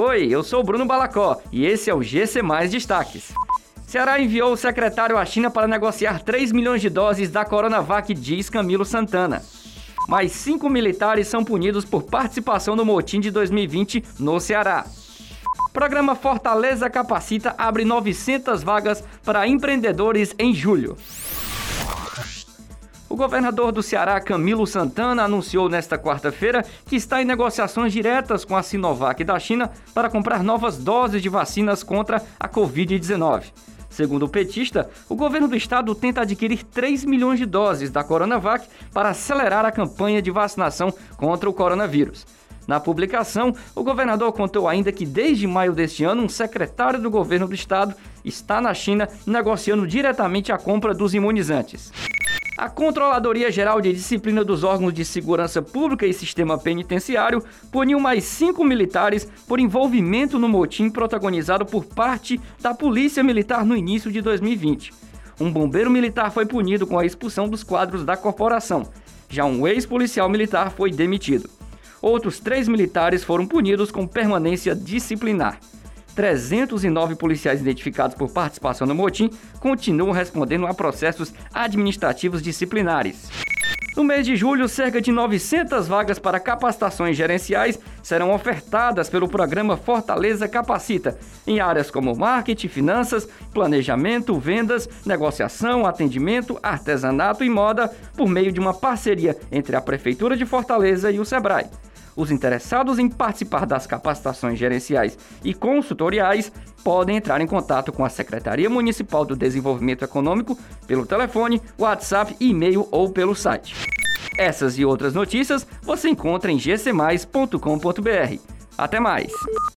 Oi, eu sou o Bruno Balacó e esse é o GC Mais Destaques. Ceará enviou o secretário à China para negociar 3 milhões de doses da Coronavac, diz Camilo Santana. Mais cinco militares são punidos por participação no motim de 2020 no Ceará. Programa Fortaleza Capacita abre 900 vagas para empreendedores em julho. Governador do Ceará, Camilo Santana, anunciou nesta quarta-feira que está em negociações diretas com a Sinovac da China para comprar novas doses de vacinas contra a Covid-19. Segundo o petista, o governo do estado tenta adquirir 3 milhões de doses da Coronavac para acelerar a campanha de vacinação contra o coronavírus. Na publicação, o governador contou ainda que desde maio deste ano, um secretário do governo do estado está na China negociando diretamente a compra dos imunizantes. A Controladoria Geral de Disciplina dos Órgãos de Segurança Pública e Sistema Penitenciário puniu mais cinco militares por envolvimento no motim protagonizado por parte da Polícia Militar no início de 2020. Um bombeiro militar foi punido com a expulsão dos quadros da corporação. Já um ex-policial militar foi demitido. Outros três militares foram punidos com permanência disciplinar. 309 policiais identificados por participação no motim continuam respondendo a processos administrativos disciplinares. No mês de julho, cerca de 900 vagas para capacitações gerenciais serão ofertadas pelo programa Fortaleza Capacita, em áreas como marketing, finanças, planejamento, vendas, negociação, atendimento, artesanato e moda, por meio de uma parceria entre a Prefeitura de Fortaleza e o Sebrae. Os interessados em participar das capacitações gerenciais e consultoriais podem entrar em contato com a Secretaria Municipal do Desenvolvimento Econômico pelo telefone, WhatsApp, e-mail ou pelo site. Essas e outras notícias você encontra em gcmais.com.br. Até mais!